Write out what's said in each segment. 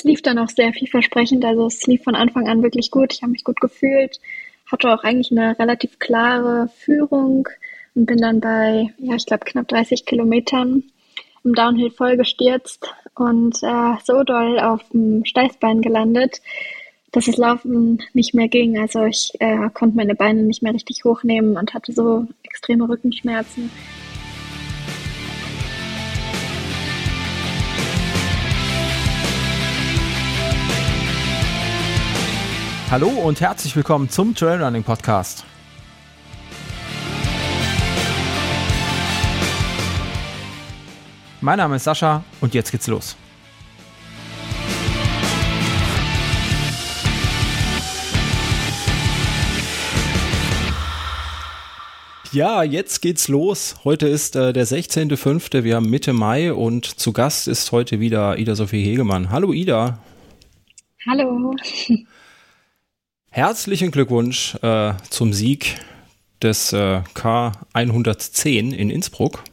es lief dann auch sehr vielversprechend. Also es lief von Anfang an wirklich gut. Ich habe mich gut gefühlt, hatte auch eigentlich eine relativ klare Führung und bin dann bei, ja, ich glaube, knapp 30 Kilometern im Downhill voll gestürzt und äh, so doll auf dem Steißbein gelandet, dass das Laufen nicht mehr ging. Also ich äh, konnte meine Beine nicht mehr richtig hochnehmen und hatte so extreme Rückenschmerzen. Hallo und herzlich willkommen zum Trailrunning Podcast. Mein Name ist Sascha und jetzt geht's los. Ja, jetzt geht's los. Heute ist äh, der 16.05. Wir haben Mitte Mai und zu Gast ist heute wieder Ida Sophie Hegemann. Hallo Ida. Hallo. Herzlichen Glückwunsch äh, zum Sieg des äh, K110 in Innsbruck.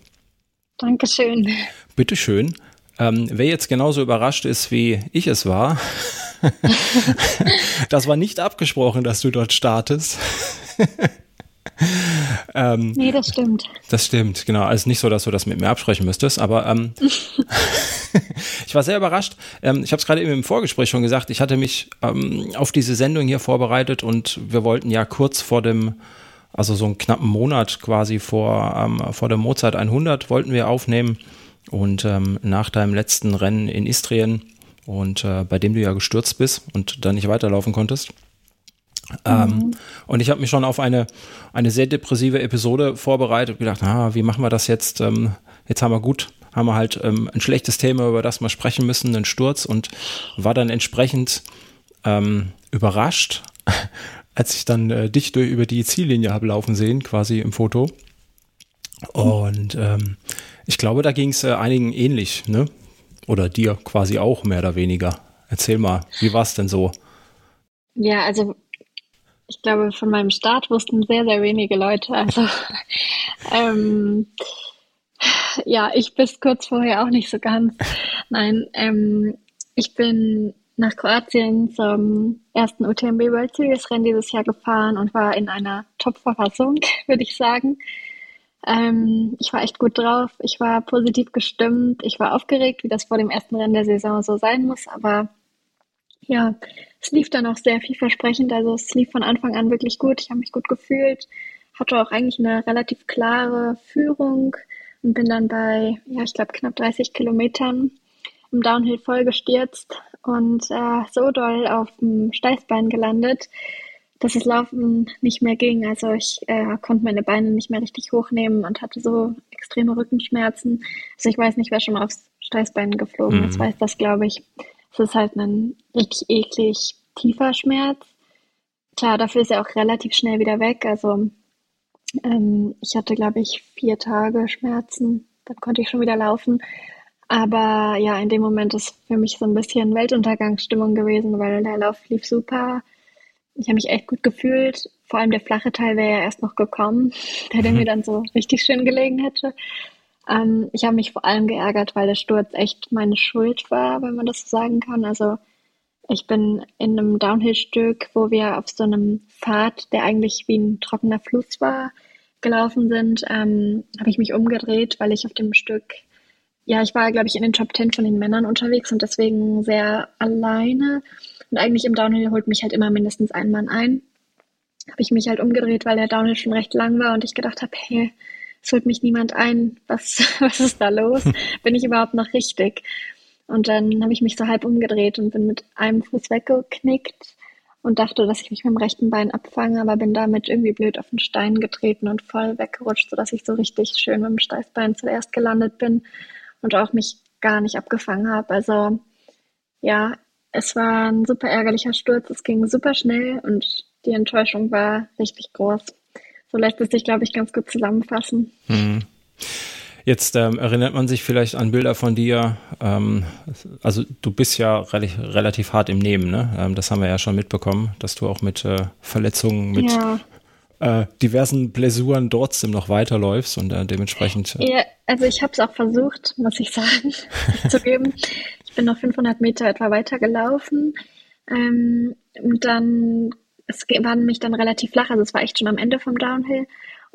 Dankeschön. Bitteschön. Ähm, wer jetzt genauso überrascht ist, wie ich es war, das war nicht abgesprochen, dass du dort startest. ähm, nee, das stimmt. Das stimmt, genau. Also nicht so, dass du das mit mir absprechen müsstest, aber ähm, ich war sehr überrascht. Ähm, ich habe es gerade eben im Vorgespräch schon gesagt, ich hatte mich ähm, auf diese Sendung hier vorbereitet und wir wollten ja kurz vor dem, also so einen knappen Monat quasi vor, ähm, vor der Mozart 100 wollten wir aufnehmen und ähm, nach deinem letzten Rennen in Istrien und äh, bei dem du ja gestürzt bist und dann nicht weiterlaufen konntest. Ähm, mhm. und ich habe mich schon auf eine, eine sehr depressive Episode vorbereitet und gedacht, ah, wie machen wir das jetzt? Ähm, jetzt haben wir gut, haben wir halt ähm, ein schlechtes Thema, über das wir sprechen müssen, einen Sturz und war dann entsprechend ähm, überrascht, als ich dann äh, dich durch, über die Ziellinie habe laufen sehen, quasi im Foto. Und ähm, ich glaube, da ging es äh, einigen ähnlich, ne? Oder dir quasi auch mehr oder weniger. Erzähl mal, wie war es denn so? Ja, also ich glaube, von meinem Start wussten sehr, sehr wenige Leute. Also ähm, ja, ich bis kurz vorher auch nicht so ganz. Nein, ähm, ich bin nach Kroatien zum ersten UTMB World Series Rennen dieses Jahr gefahren und war in einer Top-Verfassung, würde ich sagen. Ähm, ich war echt gut drauf. Ich war positiv gestimmt. Ich war aufgeregt, wie das vor dem ersten Rennen der Saison so sein muss. Aber ja, es lief dann auch sehr vielversprechend. Also es lief von Anfang an wirklich gut. Ich habe mich gut gefühlt, hatte auch eigentlich eine relativ klare Führung und bin dann bei, ja, ich glaube, knapp 30 Kilometern im Downhill voll gestürzt und äh, so doll auf dem Steißbein gelandet, dass das Laufen nicht mehr ging. Also ich äh, konnte meine Beine nicht mehr richtig hochnehmen und hatte so extreme Rückenschmerzen. Also ich weiß nicht, wer schon mal aufs Steißbein geflogen ist, mhm. weiß das, glaube ich. Es ist halt ein richtig eklig tiefer Schmerz. Klar, dafür ist er auch relativ schnell wieder weg. Also ähm, ich hatte, glaube ich, vier Tage Schmerzen. Dann konnte ich schon wieder laufen. Aber ja, in dem Moment ist für mich so ein bisschen Weltuntergangsstimmung gewesen, weil der Lauf lief super. Ich habe mich echt gut gefühlt. Vor allem der flache Teil wäre ja erst noch gekommen, der, der mhm. mir dann so richtig schön gelegen hätte. Ähm, ich habe mich vor allem geärgert, weil der Sturz echt meine Schuld war, wenn man das so sagen kann. Also ich bin in einem Downhill-Stück, wo wir auf so einem Pfad, der eigentlich wie ein trockener Fluss war, gelaufen sind, ähm, habe ich mich umgedreht, weil ich auf dem Stück, ja, ich war, glaube ich, in den Top Ten von den Männern unterwegs und deswegen sehr alleine. Und eigentlich im Downhill holt mich halt immer mindestens ein Mann ein. Habe ich mich halt umgedreht, weil der Downhill schon recht lang war und ich gedacht habe, hey, es holt mich niemand ein. Was, was ist da los? Bin ich überhaupt noch richtig? Und dann habe ich mich so halb umgedreht und bin mit einem Fuß weggeknickt und dachte, dass ich mich mit dem rechten Bein abfange, aber bin damit irgendwie blöd auf den Stein getreten und voll weggerutscht, sodass ich so richtig schön mit dem Steißbein zuerst gelandet bin und auch mich gar nicht abgefangen habe. Also ja, es war ein super ärgerlicher Sturz. Es ging super schnell und die Enttäuschung war richtig groß. So lässt es sich, glaube ich, ganz gut zusammenfassen. Mhm. Jetzt ähm, erinnert man sich vielleicht an Bilder von dir. Ähm, also du bist ja re relativ hart im Nehmen, ne? Ähm, das haben wir ja schon mitbekommen, dass du auch mit äh, Verletzungen, mit ja. äh, diversen Blessuren trotzdem noch weiterläufst und äh, dementsprechend. Äh ja, also ich habe es auch versucht, muss ich sagen, zu geben. Ich bin noch 500 Meter etwa weiter gelaufen. Ähm, und dann, es war nämlich dann relativ flach, also es war echt schon am Ende vom Downhill.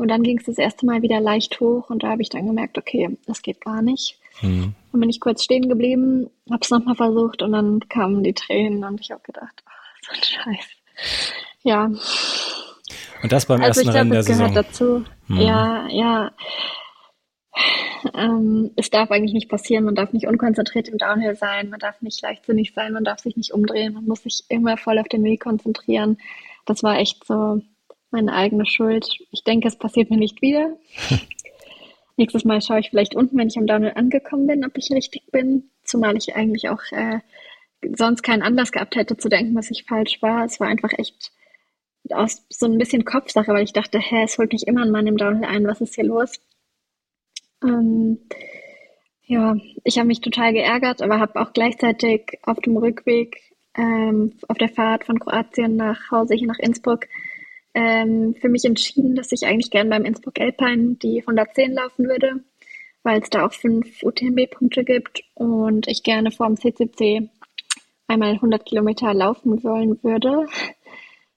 Und dann ging es das erste Mal wieder leicht hoch und da habe ich dann gemerkt, okay, das geht gar nicht. Mhm. Dann bin ich kurz stehen geblieben, habe es nochmal versucht und dann kamen die Tränen und ich habe gedacht, oh, so ein Scheiß. Ja. Und das beim also ersten Rennen der Saison. dazu. Mhm. Ja, ja. Ähm, es darf eigentlich nicht passieren. Man darf nicht unkonzentriert im Downhill sein. Man darf nicht leichtsinnig sein. Man darf sich nicht umdrehen. Man muss sich immer voll auf den Weg konzentrieren. Das war echt so meine eigene Schuld. Ich denke, es passiert mir nicht wieder. Nächstes Mal schaue ich vielleicht unten, wenn ich am Downhill angekommen bin, ob ich richtig bin. Zumal ich eigentlich auch äh, sonst keinen Anlass gehabt hätte zu denken, was ich falsch war. Es war einfach echt aus so ein bisschen Kopfsache, weil ich dachte, hä, es holt mich immer ein Mann im Downhill ein, was ist hier los? Ähm, ja, ich habe mich total geärgert, aber habe auch gleichzeitig auf dem Rückweg, ähm, auf der Fahrt von Kroatien nach Hause, hier nach Innsbruck, ähm, für mich entschieden, dass ich eigentlich gern beim Innsbruck Alpine die 110 laufen würde, weil es da auch fünf UTMB-Punkte gibt und ich gerne vor dem CCC einmal 100 Kilometer laufen wollen würde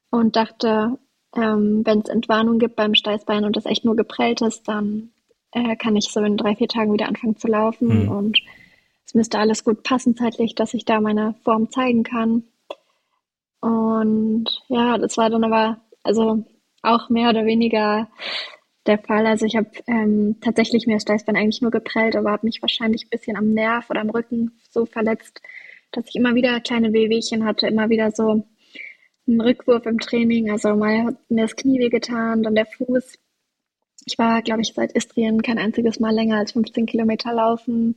und dachte, ähm, wenn es Entwarnung gibt beim Steißbein und das echt nur geprellt ist, dann äh, kann ich so in drei, vier Tagen wieder anfangen zu laufen mhm. und es müsste alles gut passen zeitlich, dass ich da meine Form zeigen kann. Und ja, das war dann aber also auch mehr oder weniger der Fall. Also ich habe ähm, tatsächlich mir das Steißbein eigentlich nur geprellt, aber habe mich wahrscheinlich ein bisschen am Nerv oder am Rücken so verletzt, dass ich immer wieder kleine Wehwehchen hatte, immer wieder so einen Rückwurf im Training. Also mal hat mir das Knie wehgetan, dann der Fuß. Ich war, glaube ich, seit Istrien kein einziges Mal länger als 15 Kilometer laufen.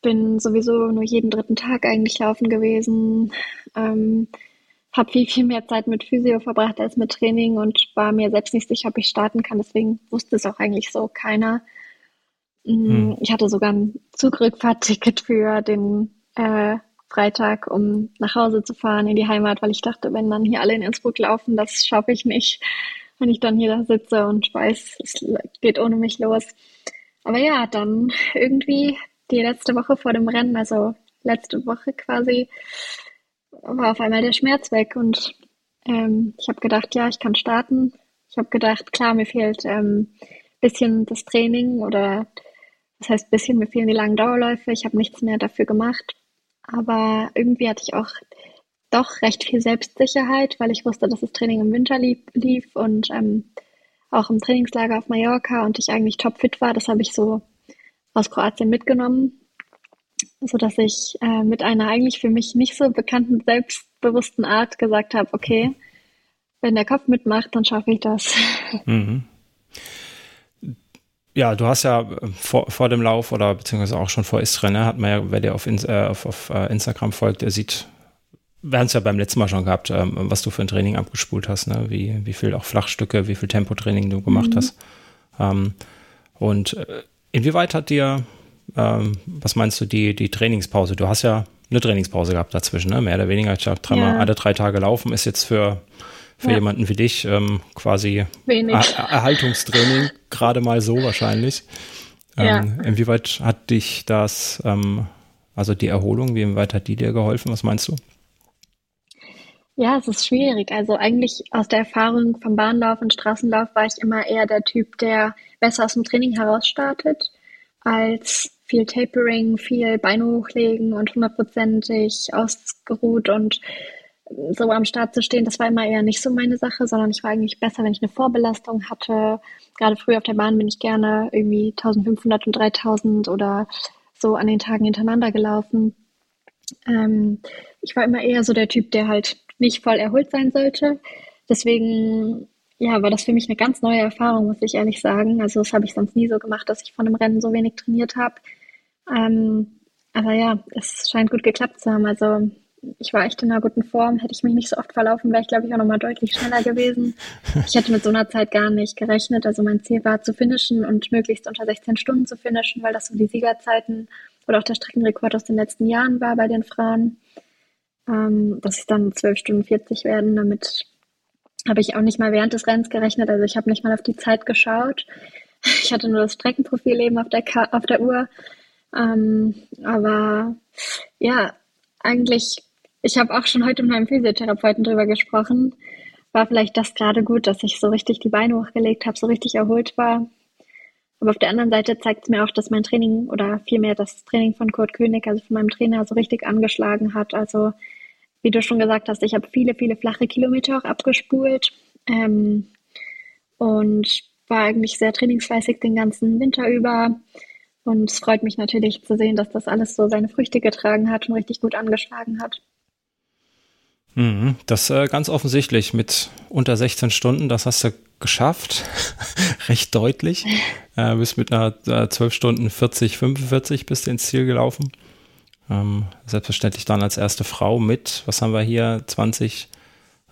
Bin sowieso nur jeden dritten Tag eigentlich laufen gewesen. Ähm, habe viel, viel mehr Zeit mit Physio verbracht als mit Training und war mir selbst nicht sicher, ob ich starten kann. Deswegen wusste es auch eigentlich so keiner. Hm. Ich hatte sogar ein Zugrückfahrtticket für den äh, Freitag, um nach Hause zu fahren in die Heimat, weil ich dachte, wenn dann hier alle in Innsbruck laufen, das schaffe ich nicht, wenn ich dann hier da sitze und weiß, es geht ohne mich los. Aber ja, dann irgendwie die letzte Woche vor dem Rennen, also letzte Woche quasi, war auf einmal der Schmerz weg und ähm, ich habe gedacht, ja, ich kann starten. Ich habe gedacht, klar, mir fehlt ähm, bisschen das Training oder das heißt bisschen, mir fehlen die langen Dauerläufe. Ich habe nichts mehr dafür gemacht. Aber irgendwie hatte ich auch doch recht viel Selbstsicherheit, weil ich wusste, dass das Training im Winter lief, lief und ähm, auch im Trainingslager auf Mallorca und ich eigentlich topfit war. Das habe ich so aus Kroatien mitgenommen so dass ich äh, mit einer eigentlich für mich nicht so bekannten, selbstbewussten Art gesagt habe, okay, wenn der Kopf mitmacht, dann schaffe ich das. Mhm. Ja, du hast ja äh, vor, vor dem Lauf oder beziehungsweise auch schon vor Istria, ne, hat man ja, wer dir auf, äh, auf, auf uh, Instagram folgt, der sieht, wir haben es ja beim letzten Mal schon gehabt, ähm, was du für ein Training abgespult hast, ne? wie, wie viel auch Flachstücke, wie viel Tempotraining du gemacht mhm. hast. Ähm, und äh, inwieweit hat dir ähm, was meinst du, die, die Trainingspause? Du hast ja eine Trainingspause gehabt dazwischen, ne? mehr oder weniger. Ich sag, dreimal, ja. alle drei Tage laufen ist jetzt für, für ja. jemanden wie dich ähm, quasi er Erhaltungstraining, gerade mal so wahrscheinlich. Ähm, ja. Inwieweit hat dich das, ähm, also die Erholung, wie weit hat die dir geholfen? Was meinst du? Ja, es ist schwierig. Also eigentlich aus der Erfahrung vom Bahnlauf und Straßenlauf war ich immer eher der Typ, der besser aus dem Training heraus startet, als viel Tapering, viel Beine hochlegen und hundertprozentig ausgeruht und so am Start zu stehen, das war immer eher nicht so meine Sache, sondern ich war eigentlich besser, wenn ich eine Vorbelastung hatte. Gerade früh auf der Bahn bin ich gerne irgendwie 1500 und 3000 oder so an den Tagen hintereinander gelaufen. Ähm, ich war immer eher so der Typ, der halt nicht voll erholt sein sollte. Deswegen ja, war das für mich eine ganz neue Erfahrung, muss ich ehrlich sagen. Also das habe ich sonst nie so gemacht, dass ich von einem Rennen so wenig trainiert habe. Ähm, aber ja, es scheint gut geklappt zu haben. Also ich war echt in einer guten Form. Hätte ich mich nicht so oft verlaufen, wäre ich, glaube ich, auch nochmal deutlich schneller gewesen. Ich hätte mit so einer Zeit gar nicht gerechnet. Also mein Ziel war zu finishen und möglichst unter 16 Stunden zu finishen, weil das so die Siegerzeiten oder auch der Streckenrekord aus den letzten Jahren war bei den Frauen. Ähm, dass es dann 12 Stunden 40 werden, damit habe ich auch nicht mal während des Rennens gerechnet. Also ich habe nicht mal auf die Zeit geschaut. Ich hatte nur das Streckenprofil eben auf der, Ka auf der Uhr. Ähm, aber ja, eigentlich, ich habe auch schon heute mit meinem Physiotherapeuten drüber gesprochen. War vielleicht das gerade gut, dass ich so richtig die Beine hochgelegt habe, so richtig erholt war. Aber auf der anderen Seite zeigt es mir auch, dass mein Training oder vielmehr das Training von Kurt König, also von meinem Trainer, so richtig angeschlagen hat. Also wie du schon gesagt hast, ich habe viele, viele flache Kilometer auch abgespult ähm, und war eigentlich sehr trainingsfleißig den ganzen Winter über. Und es freut mich natürlich zu sehen, dass das alles so seine Früchte getragen hat und richtig gut angeschlagen hat. Mhm, das äh, ganz offensichtlich mit unter 16 Stunden, das hast du geschafft, recht deutlich. Äh, bist mit einer äh, 12 Stunden 40, 45 bist du ins Ziel gelaufen. Ähm, selbstverständlich dann als erste Frau mit, was haben wir hier, 20,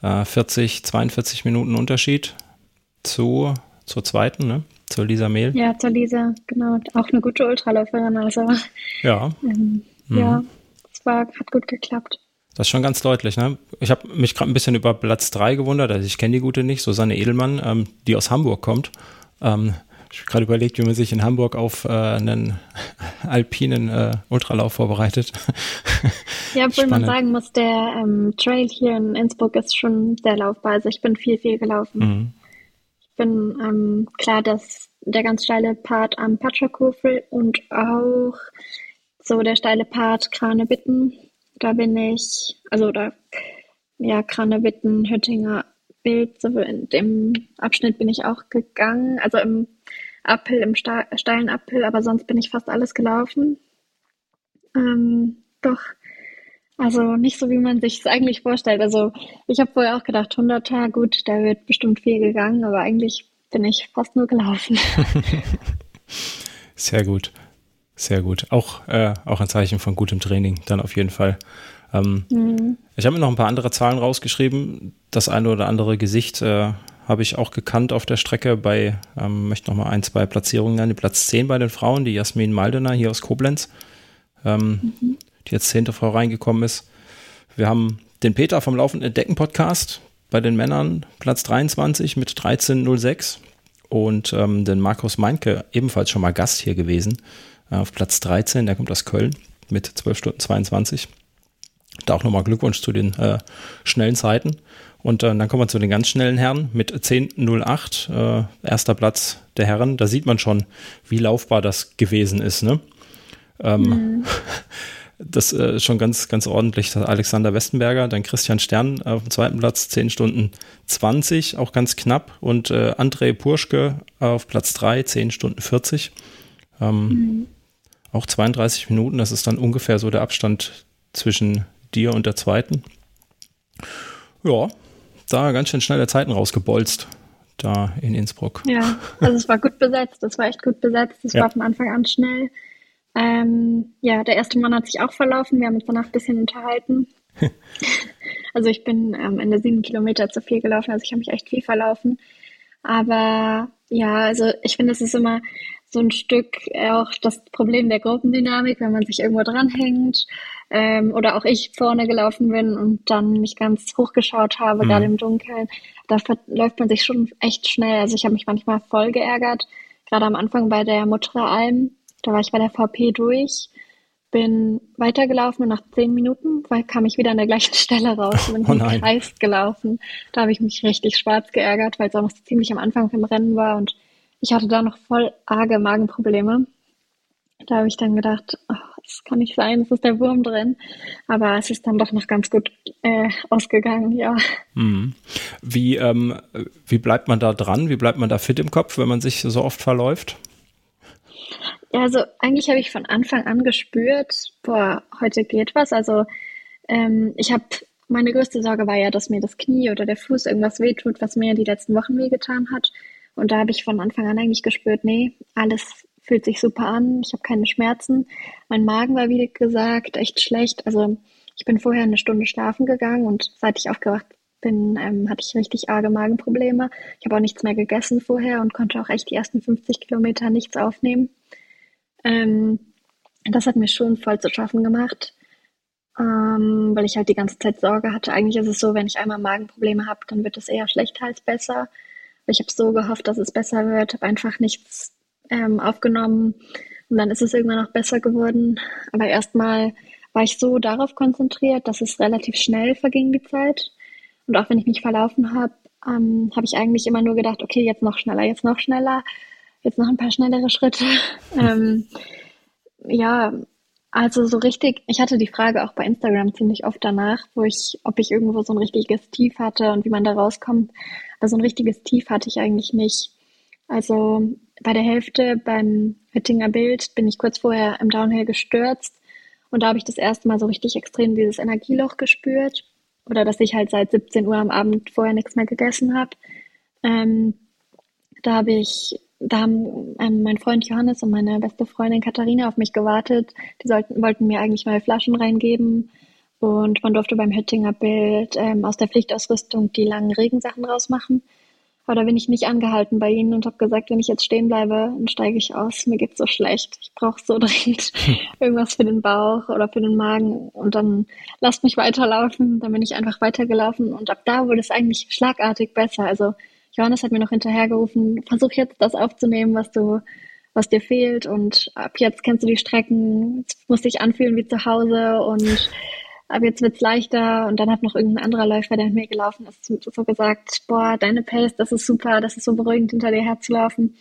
äh, 40, 42 Minuten Unterschied zu, zur zweiten, ne? Zur Lisa Mehl. Ja, zur Lisa, genau. Auch eine gute Ultraläuferin, also. Ja. Ähm, mhm. Ja, es war, hat gut geklappt. Das ist schon ganz deutlich. Ne? Ich habe mich gerade ein bisschen über Platz 3 gewundert. Also ich kenne die gute nicht, Susanne Edelmann, ähm, die aus Hamburg kommt. Ähm, ich habe gerade überlegt, wie man sich in Hamburg auf äh, einen alpinen äh, Ultralauf vorbereitet. Ja, obwohl man sagen muss, der ähm, Trail hier in Innsbruck ist schon sehr laufbar. Also ich bin viel, viel gelaufen. Mhm. Bin ähm, klar, dass der ganz steile Part am Patschakofel und auch so der steile Part Krane-Bitten da bin ich, also da, ja, Kranewitten, Hüttinger Bild, so in dem Abschnitt bin ich auch gegangen, also im Uphill, im steilen Uphill, aber sonst bin ich fast alles gelaufen. Ähm, doch, also nicht so, wie man sich es eigentlich vorstellt. Also ich habe vorher auch gedacht, 100er, gut, da wird bestimmt viel gegangen, aber eigentlich bin ich fast nur gelaufen. Sehr gut. Sehr gut. Auch, äh, auch ein Zeichen von gutem Training, dann auf jeden Fall. Ähm, mhm. Ich habe mir noch ein paar andere Zahlen rausgeschrieben. Das eine oder andere Gesicht äh, habe ich auch gekannt auf der Strecke bei, ähm, möchte noch mal ein, zwei Platzierungen nennen. Platz 10 bei den Frauen, die Jasmin Maldener hier aus Koblenz, ähm, mhm. Die jetzt zehnte Frau reingekommen ist. Wir haben den Peter vom Laufenden Entdecken Podcast bei den Männern, Platz 23 mit 13.06 und ähm, den Markus Meinke, ebenfalls schon mal Gast hier gewesen, äh, auf Platz 13, der kommt aus Köln mit 12 Stunden 22. Da auch nochmal Glückwunsch zu den äh, schnellen Zeiten. Und äh, dann kommen wir zu den ganz schnellen Herren mit 10.08, äh, erster Platz der Herren. Da sieht man schon, wie laufbar das gewesen ist. Ne? Ähm, mhm. Das äh, ist schon ganz, ganz ordentlich. Alexander Westenberger, dann Christian Stern auf dem zweiten Platz, 10 Stunden 20, auch ganz knapp. Und äh, André Purschke auf Platz 3, 10 Stunden 40. Ähm, mhm. Auch 32 Minuten, das ist dann ungefähr so der Abstand zwischen dir und der zweiten. Ja, da ganz schön schnelle Zeiten rausgebolzt, da in Innsbruck. Ja, also es war gut besetzt, es war echt gut besetzt, es ja. war von Anfang an schnell. Ähm, ja, der erste Mann hat sich auch verlaufen, wir haben uns danach ein bisschen unterhalten. also ich bin am Ende sieben Kilometer zu viel gelaufen, also ich habe mich echt viel verlaufen. Aber ja, also ich finde, es ist immer, so ein Stück auch das Problem der Gruppendynamik, wenn man sich irgendwo dranhängt ähm, oder auch ich vorne gelaufen bin und dann mich ganz hochgeschaut habe, mhm. gerade im Dunkeln, da läuft man sich schon echt schnell. Also ich habe mich manchmal voll geärgert, gerade am Anfang bei der Mutterer Alm, da war ich bei der VP durch, bin weitergelaufen und nach zehn Minuten kam ich wieder an der gleichen Stelle raus und bin oh im Kreis gelaufen. Da habe ich mich richtig schwarz geärgert, weil es auch noch ziemlich am Anfang vom Rennen war und ich hatte da noch voll arge Magenprobleme. Da habe ich dann gedacht, oh, das kann nicht sein, es ist der Wurm drin. Aber es ist dann doch noch ganz gut äh, ausgegangen, ja. Mhm. Wie, ähm, wie bleibt man da dran? Wie bleibt man da fit im Kopf, wenn man sich so oft verläuft? Ja, also eigentlich habe ich von Anfang an gespürt, boah, heute geht was. Also ähm, ich habe, meine größte Sorge war ja, dass mir das Knie oder der Fuß irgendwas wehtut, was mir die letzten Wochen wehgetan hat. Und da habe ich von Anfang an eigentlich gespürt, nee, alles fühlt sich super an, ich habe keine Schmerzen. Mein Magen war, wie gesagt, echt schlecht. Also ich bin vorher eine Stunde schlafen gegangen und seit ich aufgewacht bin, ähm, hatte ich richtig arge Magenprobleme. Ich habe auch nichts mehr gegessen vorher und konnte auch echt die ersten 50 Kilometer nichts aufnehmen. Ähm, das hat mir schon voll zu schaffen gemacht, ähm, weil ich halt die ganze Zeit Sorge hatte. Eigentlich ist es so, wenn ich einmal Magenprobleme habe, dann wird es eher schlechter als besser. Ich habe so gehofft, dass es besser wird, habe einfach nichts ähm, aufgenommen Und dann ist es irgendwann noch besser geworden. Aber erstmal war ich so darauf konzentriert, dass es relativ schnell verging, die Zeit. Und auch wenn ich mich verlaufen habe, ähm, habe ich eigentlich immer nur gedacht, okay, jetzt noch schneller, jetzt noch schneller, jetzt noch ein paar schnellere Schritte. ähm, ja, also so richtig, ich hatte die Frage auch bei Instagram ziemlich oft danach, wo ich, ob ich irgendwo so ein richtiges Tief hatte und wie man da rauskommt. Aber so ein richtiges Tief hatte ich eigentlich nicht. Also bei der Hälfte beim Hüttinger Bild bin ich kurz vorher im Downhill gestürzt und da habe ich das erste Mal so richtig extrem dieses Energieloch gespürt oder dass ich halt seit 17 Uhr am Abend vorher nichts mehr gegessen habe. Ähm, da habe ich, da haben ähm, mein Freund Johannes und meine beste Freundin Katharina auf mich gewartet. Die sollten, wollten mir eigentlich mal Flaschen reingeben und man durfte beim Hüttinger Bild ähm, aus der Pflichtausrüstung die langen Regensachen rausmachen. Aber da bin ich nicht angehalten bei ihnen und habe gesagt, wenn ich jetzt stehen bleibe, dann steige ich aus. Mir geht's so schlecht. Ich brauche so dringend irgendwas für den Bauch oder für den Magen. Und dann lasst mich weiterlaufen. Dann bin ich einfach weitergelaufen. Und ab da wurde es eigentlich schlagartig besser. Also Johannes hat mir noch hinterhergerufen, versuch jetzt das aufzunehmen, was du, was dir fehlt. Und ab jetzt kennst du die Strecken. Es muss dich anfühlen wie zu Hause und aber jetzt wird's leichter und dann hat noch irgendein anderer Läufer, der mit mir gelaufen ist, so gesagt, boah, deine Pace, das ist super, das ist so beruhigend, hinter dir herzulaufen.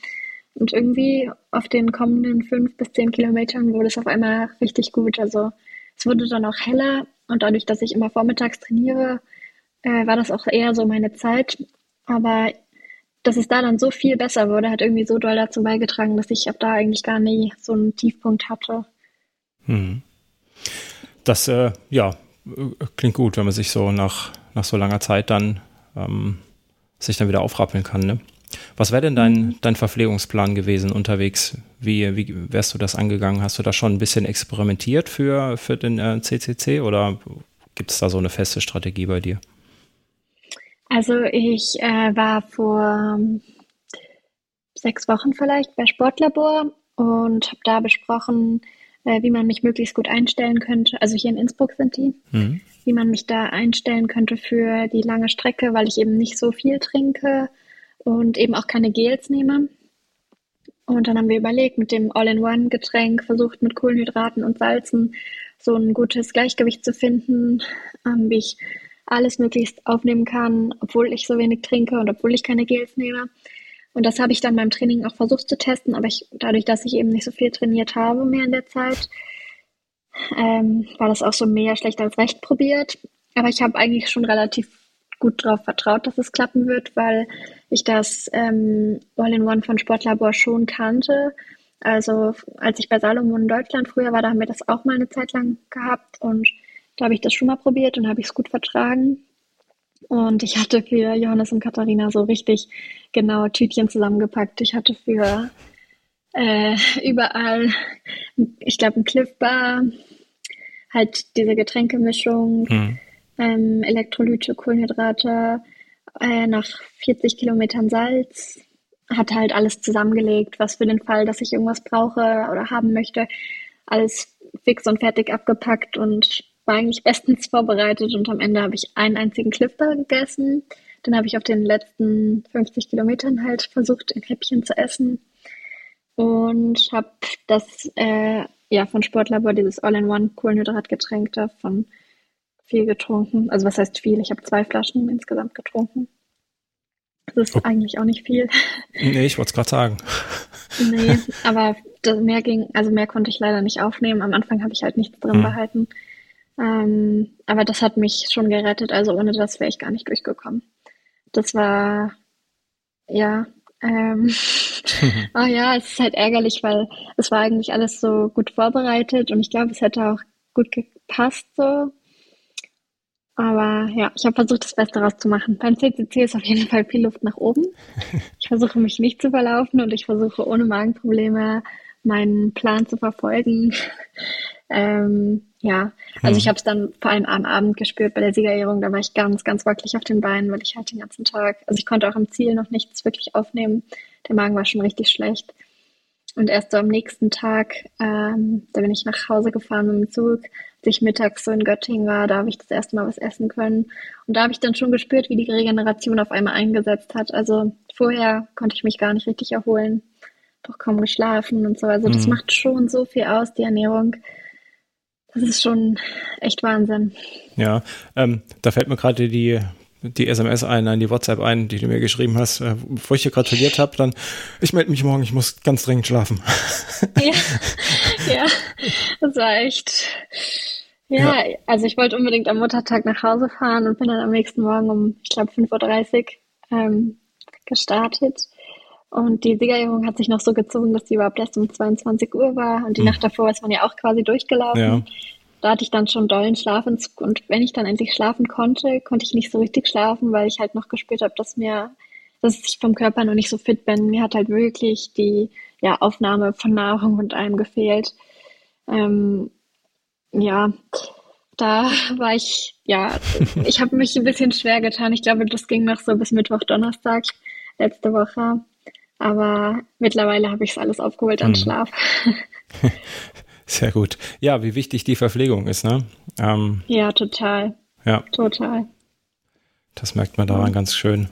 Und irgendwie auf den kommenden fünf bis zehn Kilometern wurde es auf einmal richtig gut. Also es wurde dann auch heller und dadurch, dass ich immer vormittags trainiere, äh, war das auch eher so meine Zeit. Aber dass es da dann so viel besser wurde, hat irgendwie so doll dazu beigetragen, dass ich ab da eigentlich gar nie so einen Tiefpunkt hatte. Hm. Das, äh, ja, klingt gut, wenn man sich so nach, nach so langer Zeit dann ähm, sich dann wieder aufrappeln kann. Ne? Was wäre denn dein, mhm. dein Verpflegungsplan gewesen unterwegs? Wie, wie wärst du das angegangen? Hast du da schon ein bisschen experimentiert für, für den äh, CCC oder gibt es da so eine feste Strategie bei dir? Also ich äh, war vor sechs Wochen vielleicht bei Sportlabor und habe da besprochen, äh, wie man mich möglichst gut einstellen könnte. Also hier in Innsbruck sind die, mhm. wie man mich da einstellen könnte für die lange Strecke, weil ich eben nicht so viel trinke und eben auch keine Gels nehme. Und dann haben wir überlegt, mit dem All-in-One-Getränk versucht, mit Kohlenhydraten und Salzen so ein gutes Gleichgewicht zu finden, ähm, wie ich alles möglichst aufnehmen kann, obwohl ich so wenig trinke und obwohl ich keine Gels nehme. Und das habe ich dann beim Training auch versucht zu testen, aber ich, dadurch, dass ich eben nicht so viel trainiert habe mehr in der Zeit, ähm, war das auch so mehr schlecht als recht probiert. Aber ich habe eigentlich schon relativ gut darauf vertraut, dass es klappen wird, weil ich das ähm, All-in-One von Sportlabor schon kannte. Also als ich bei Salomon in Deutschland früher war, da haben wir das auch mal eine Zeit lang gehabt und da habe ich das schon mal probiert und habe ich es gut vertragen. Und ich hatte für Johannes und Katharina so richtig genaue Tütchen zusammengepackt. Ich hatte für äh, überall, ich glaube, ein Cliff Bar, halt diese Getränkemischung, mhm. ähm, Elektrolyte, Kohlenhydrate, äh, nach 40 Kilometern Salz, hatte halt alles zusammengelegt, was für den Fall, dass ich irgendwas brauche oder haben möchte, alles fix und fertig abgepackt und war eigentlich bestens vorbereitet und am Ende habe ich einen einzigen Clifter gegessen. Den habe ich auf den letzten 50 Kilometern halt versucht, in Häppchen zu essen. Und habe das äh, ja von Sportlabor, dieses All-in-One Kohlenhydratgetränk davon viel getrunken. Also was heißt viel? Ich habe zwei Flaschen insgesamt getrunken. Das ist okay. eigentlich auch nicht viel. Nee, ich wollte es gerade sagen. nee, aber mehr ging, also mehr konnte ich leider nicht aufnehmen. Am Anfang habe ich halt nichts drin hm. behalten. Ähm, aber das hat mich schon gerettet. Also ohne das wäre ich gar nicht durchgekommen. Das war, ja, ähm, oh ja, es ist halt ärgerlich, weil es war eigentlich alles so gut vorbereitet und ich glaube, es hätte auch gut gepasst so. Aber ja, ich habe versucht, das Beste rauszumachen. Beim CCC ist auf jeden Fall viel Luft nach oben. Ich versuche mich nicht zu verlaufen und ich versuche ohne Magenprobleme meinen Plan zu verfolgen. Ähm, ja, also mhm. ich habe es dann vor allem am Abend gespürt bei der Siegerehrung. Da war ich ganz, ganz wackelig auf den Beinen, weil ich halt den ganzen Tag, also ich konnte auch im Ziel noch nichts wirklich aufnehmen. Der Magen war schon richtig schlecht. Und erst so am nächsten Tag, ähm, da bin ich nach Hause gefahren mit dem Zug, als ich mittags so in Göttingen war, da habe ich das erste Mal was essen können. Und da habe ich dann schon gespürt, wie die Regeneration auf einmal eingesetzt hat. Also vorher konnte ich mich gar nicht richtig erholen. doch kaum geschlafen und so. Also das Mhm. macht schon so viel aus, die Ernährung. Das ist schon echt Wahnsinn. Ja, ähm, da fällt mir gerade die, die SMS ein, nein, die WhatsApp ein, die du mir geschrieben hast, äh, bevor ich dir gratuliert habe, dann, ich melde mich morgen, ich muss ganz dringend schlafen. Ja, ja, das war echt. Ja, also ich wollte unbedingt am Muttertag nach Hause fahren und bin dann am nächsten Morgen um, ich glaube, 5.30 Uhr ähm, gestartet. Und die Siegerehrung hat sich noch so gezogen, dass die überhaupt erst um 22 Uhr war. Und die Hm. Nacht davor ist man ja auch quasi durchgelaufen. Ja. Da hatte ich dann schon dollen Schlafentzug. Und wenn ich dann endlich schlafen konnte, konnte ich nicht so richtig schlafen, weil ich halt noch gespürt habe, dass mir, dass ich vom Körper noch nicht so fit bin. Mir hat halt wirklich die ja, Aufnahme von Nahrung und allem gefehlt. Ähm, ja, da war ich, ja, ich habe mich ein bisschen schwer getan. Ich glaube, das ging noch so bis Mittwoch, Donnerstag letzte Woche. Aber mittlerweile habe ich es alles aufgeholt an Mhm. Schlaf. Sehr gut. Ja, wie wichtig die Verpflegung ist, ne? Ähm, Ja, total, ja, total. das merkt man daran ganz schön.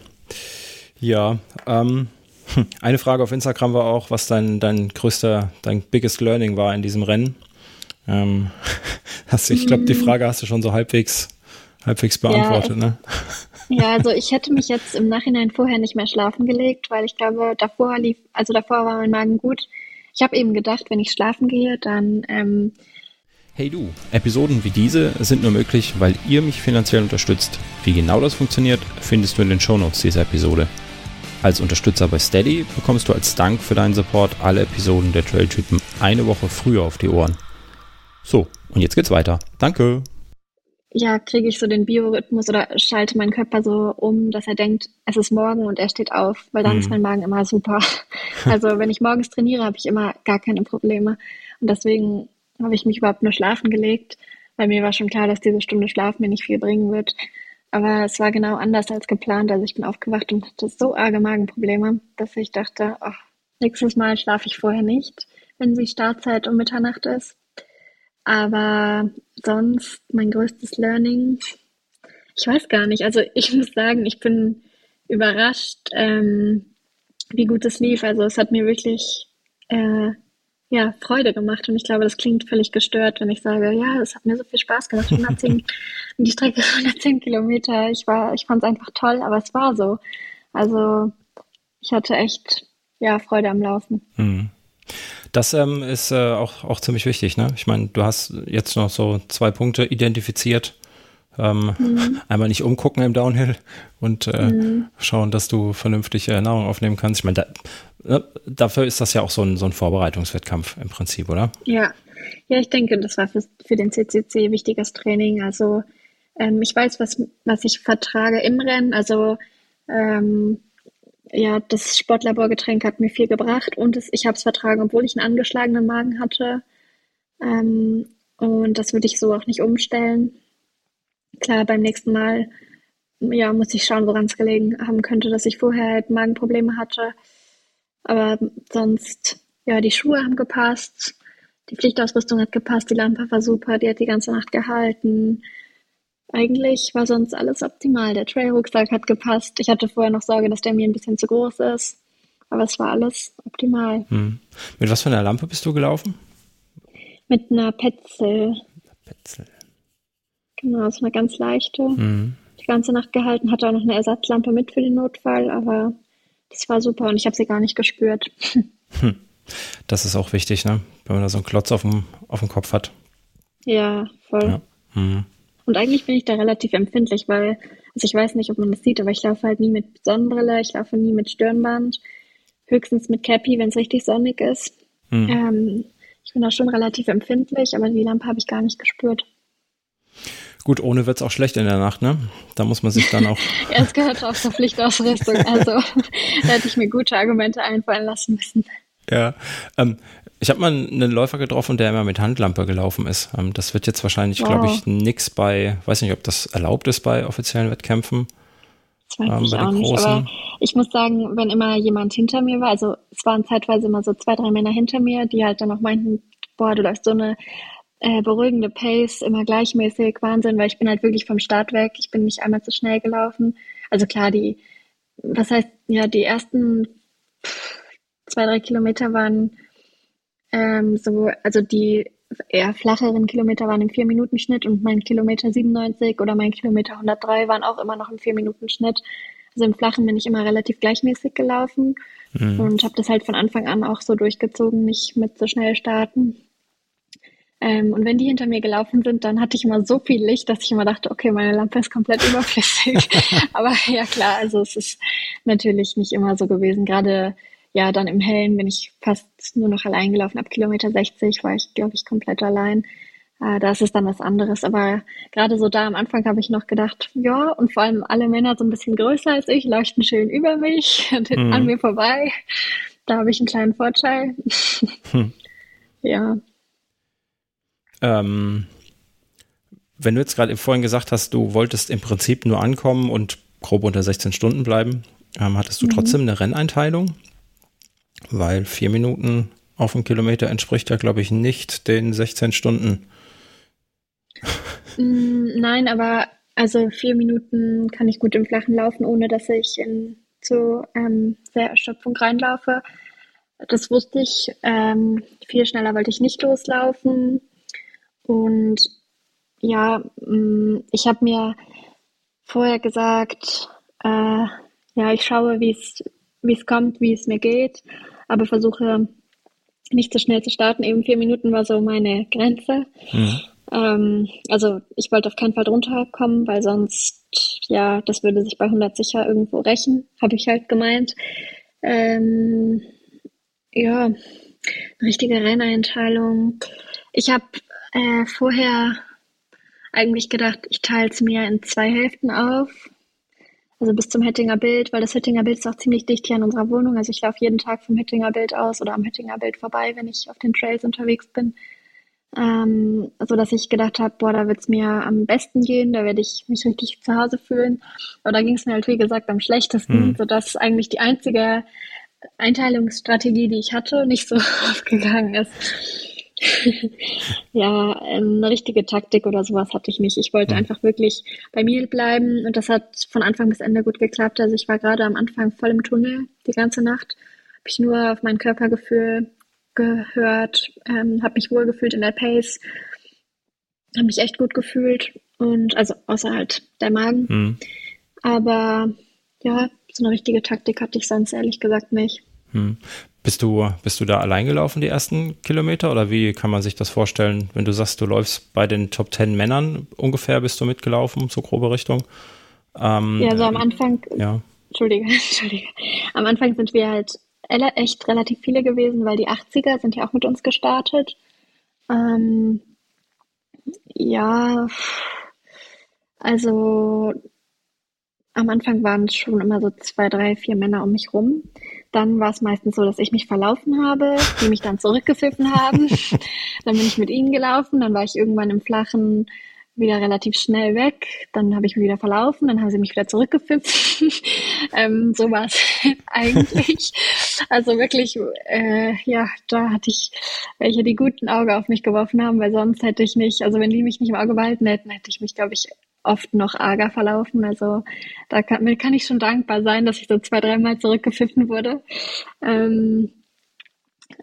Ja, ähm, hm, eine Frage auf Instagram war auch, was dein, dein größter, dein biggest learning war in diesem Rennen. Ähm, hast, ich glaube, die Frage hast du schon so halbwegs, halbwegs beantwortet, ne? Ja, also ich hätte mich jetzt im Nachhinein vorher nicht mehr schlafen gelegt, weil ich glaube, davor lief, also davor war mein Magen gut. Ich habe eben gedacht, wenn ich schlafen gehe, dann ähm, Hey du, Episoden wie diese sind nur möglich, weil ihr mich finanziell unterstützt. Wie genau das funktioniert, findest du in den Shownotes dieser Episode. Als Unterstützer bei Steady bekommst du als Dank für deinen Support alle Episoden der Trailtypen eine Woche früher auf die Ohren. So, und jetzt geht's weiter. Danke. Ja, kriege ich so den Biorhythmus oder schalte meinen Körper so um, dass er denkt, es ist morgen und er steht auf, weil dann Mhm. ist mein Magen immer super. Also wenn ich morgens trainiere, habe ich immer gar keine Probleme. Und deswegen habe ich mich überhaupt nur schlafen gelegt, weil mir war schon klar, dass diese Stunde Schlaf mir nicht viel bringen wird. Aber es war genau anders als geplant. Also ich bin aufgewacht und hatte so arge Magenprobleme, dass ich dachte, ach, nächstes Mal schlafe ich vorher nicht, wenn die Startzeit um Mitternacht ist. Aber sonst mein größtes Learning, ich weiß gar nicht. Also ich muss sagen, ich bin überrascht, ähm, wie gut es lief. Also es hat mir wirklich äh, ja, Freude gemacht und ich glaube, das klingt völlig gestört, wenn ich sage, ja, es hat mir so viel Spaß gemacht. 110, die Strecke ist 110 Kilometer. Ich war, ich fand es einfach toll, aber es war so. Also ich hatte echt ja Freude am Laufen. Mhm. Das ähm, ist äh, auch, auch ziemlich wichtig, ne? Ich meine, du hast jetzt noch so zwei Punkte identifiziert. Ähm, Einmal nicht umgucken im Downhill und äh, schauen, dass du vernünftige Nahrung aufnehmen kannst. Ich meine, da, ne, dafür ist das ja auch so ein, so ein Vorbereitungswettkampf im Prinzip, oder? Ja, ja, ich denke, das war für, für den CCC wichtiges Training. Also ähm, ich weiß, was, was ich vertrage im Rennen. Also ähm, ja, das Sportlaborgetränk hat mir viel gebracht und es, ich habe es vertragen, obwohl ich einen angeschlagenen Magen hatte. Ähm, und das würde ich so auch nicht umstellen. Klar, beim nächsten Mal ja, muss ich schauen, woran es gelegen haben könnte, dass ich vorher halt Magenprobleme hatte. Aber sonst, ja, die Schuhe haben gepasst, die Pflichtausrüstung hat gepasst, die Lampe war super, die hat die ganze Nacht gehalten. Eigentlich war sonst alles optimal. Der Trailrucksack hat gepasst. Ich hatte vorher noch Sorge, dass der mir ein bisschen zu groß ist. Aber es war alles optimal. Hm. Mit was für einer Lampe bist du gelaufen? Mit einer Petzl, Petzel. genau, so eine ganz leichte. Mhm. Die ganze Nacht gehalten, hatte auch noch eine Ersatzlampe mit für den Notfall, aber das war super und ich habe sie gar nicht gespürt. Das ist auch wichtig, ne? Wenn man da so einen Klotz auf dem, auf dem Kopf hat. Ja, voll. Ja. Mhm. Und eigentlich bin ich da relativ empfindlich, weil, also ich weiß nicht, ob man das sieht, aber ich laufe halt nie mit Sonnenbrille, ich laufe nie mit Stirnband, höchstens mit Cappy, wenn es richtig sonnig ist. Mhm. Ähm, ich bin da schon relativ empfindlich, aber die Lampe habe ich gar nicht gespürt. Gut, ohne wird's auch schlecht in der Nacht, ne? Da muss man sich dann auch. Ja, es gehört auch zur Pflichtausrüstung, also da hätte ich mir gute Argumente einfallen lassen müssen. Ja, ähm, ich habe mal einen Läufer getroffen, der immer mit Handlampe gelaufen ist. Ähm, das wird jetzt wahrscheinlich, Wow. glaube ich, nix bei, weiß nicht, ob das erlaubt ist bei offiziellen Wettkämpfen. Das weiß Ähm, ich auch nicht. Großen? Aber ich muss sagen, wenn immer jemand hinter mir war, also es waren zeitweise immer so zwei, drei Männer hinter mir, die halt dann auch meinten, boah, du läufst so eine äh, beruhigende Pace, immer gleichmäßig, Wahnsinn, weil ich bin halt wirklich vom Start weg. Ich bin nicht einmal zu schnell gelaufen. Also klar, die, was heißt, ja, die ersten zwei, drei Kilometer waren ähm, so, also die eher flacheren Kilometer waren im Vier-Minuten-Schnitt und mein Kilometer 97 oder mein Kilometer 103 waren auch immer noch im Vier-Minuten-Schnitt. Also im Flachen bin ich immer relativ gleichmäßig gelaufen mhm. und habe das halt von Anfang an auch so durchgezogen, nicht mit so schnell starten. Ähm, und wenn die hinter mir gelaufen sind, dann hatte ich immer so viel Licht, dass ich immer dachte, okay, meine Lampe ist komplett überflüssig. Aber ja klar, also es ist natürlich nicht immer so gewesen. Gerade ja, dann im Hellen bin ich fast nur noch allein gelaufen. Ab Kilometer 60 war ich, glaube ich, komplett allein. Äh, da ist es dann was anderes. Aber gerade so da am Anfang habe ich noch gedacht, ja, und vor allem alle Männer so ein bisschen größer als ich, leuchten schön über mich und mhm. an mir vorbei. Da habe ich einen kleinen Vorteil. Hm. Ja. Ähm, wenn du jetzt gerade vorhin gesagt hast, du wolltest im Prinzip nur ankommen und grob unter 16 Stunden bleiben, ähm, hattest du mhm. trotzdem eine Renneinteilung? Weil vier Minuten auf einen Kilometer entspricht ja, glaube ich, nicht den 16 Stunden. Mm, nein, aber also vier Minuten kann ich gut im Flachen laufen, ohne dass ich in zu ähm, sehr Erschöpfung reinlaufe. Das wusste ich. Ähm, viel schneller wollte ich nicht loslaufen. Und ja, mm, ich habe mir vorher gesagt, äh, ja, ich schaue, wie es kommt, wie es mir geht aber versuche nicht zu so schnell zu starten. Eben vier Minuten war so meine Grenze. Mhm. Ähm, also ich wollte auf keinen Fall drunter kommen, weil sonst, ja, das würde sich bei 100 sicher irgendwo rächen, habe ich halt gemeint. Ähm, ja, richtige Renneinteilung. Ich habe äh, vorher eigentlich gedacht, ich teile es mir in zwei Hälften auf also bis zum Hettinger Bild, weil das Hettinger Bild ist auch ziemlich dicht hier an unserer Wohnung. Also ich laufe jeden Tag vom Hettinger Bild aus oder am Hettinger Bild vorbei, wenn ich auf den Trails unterwegs bin. Ähm, so dass ich gedacht habe, boah, da wird es mir am besten gehen, da werde ich mich richtig zu Hause fühlen. Aber da ging es mir halt, wie gesagt, am schlechtesten, mhm. sodass eigentlich die einzige Einteilungsstrategie, die ich hatte, nicht so aufgegangen ist. ja, ähm, eine richtige Taktik oder sowas hatte ich nicht. Ich wollte mhm. einfach wirklich bei mir bleiben und das hat von Anfang bis Ende gut geklappt. Also ich war gerade am Anfang voll im Tunnel die ganze Nacht, habe ich nur auf mein Körpergefühl gehört, ähm, habe mich wohl gefühlt in der Pace, habe mich echt gut gefühlt und also außer halt der Magen. Mhm. Aber ja, so eine richtige Taktik hatte ich sonst ehrlich gesagt nicht. Hm. Bist du, bist du da allein gelaufen, die ersten Kilometer? Oder wie kann man sich das vorstellen, wenn du sagst, du läufst bei den Top Ten Männern ungefähr, bist du mitgelaufen, so grobe Richtung? Ähm, ja, so am Anfang, ja. Entschuldige, Entschuldige. Am Anfang sind wir halt echt relativ viele gewesen, weil die 80er sind ja auch mit uns gestartet. Ähm, ja, also am Anfang waren es schon immer so zwei, drei, vier Männer um mich rum. Dann war es meistens so, dass ich mich verlaufen habe, die mich dann zurückgepfiffen haben. dann bin ich mit ihnen gelaufen, dann war ich irgendwann im Flachen wieder relativ schnell weg. Dann habe ich mich wieder verlaufen, dann haben sie mich wieder zurückgepfiffen. ähm, so war es eigentlich. Also wirklich, äh, ja, da hatte ich welche, die guten Auge auf mich geworfen haben, weil sonst hätte ich nicht, also wenn die mich nicht im Auge behalten hätten, hätte ich mich, glaube ich, oft noch arger verlaufen. Also da kann, kann ich schon dankbar sein, dass ich so zwei, dreimal zurückgepfiffen wurde. Ähm,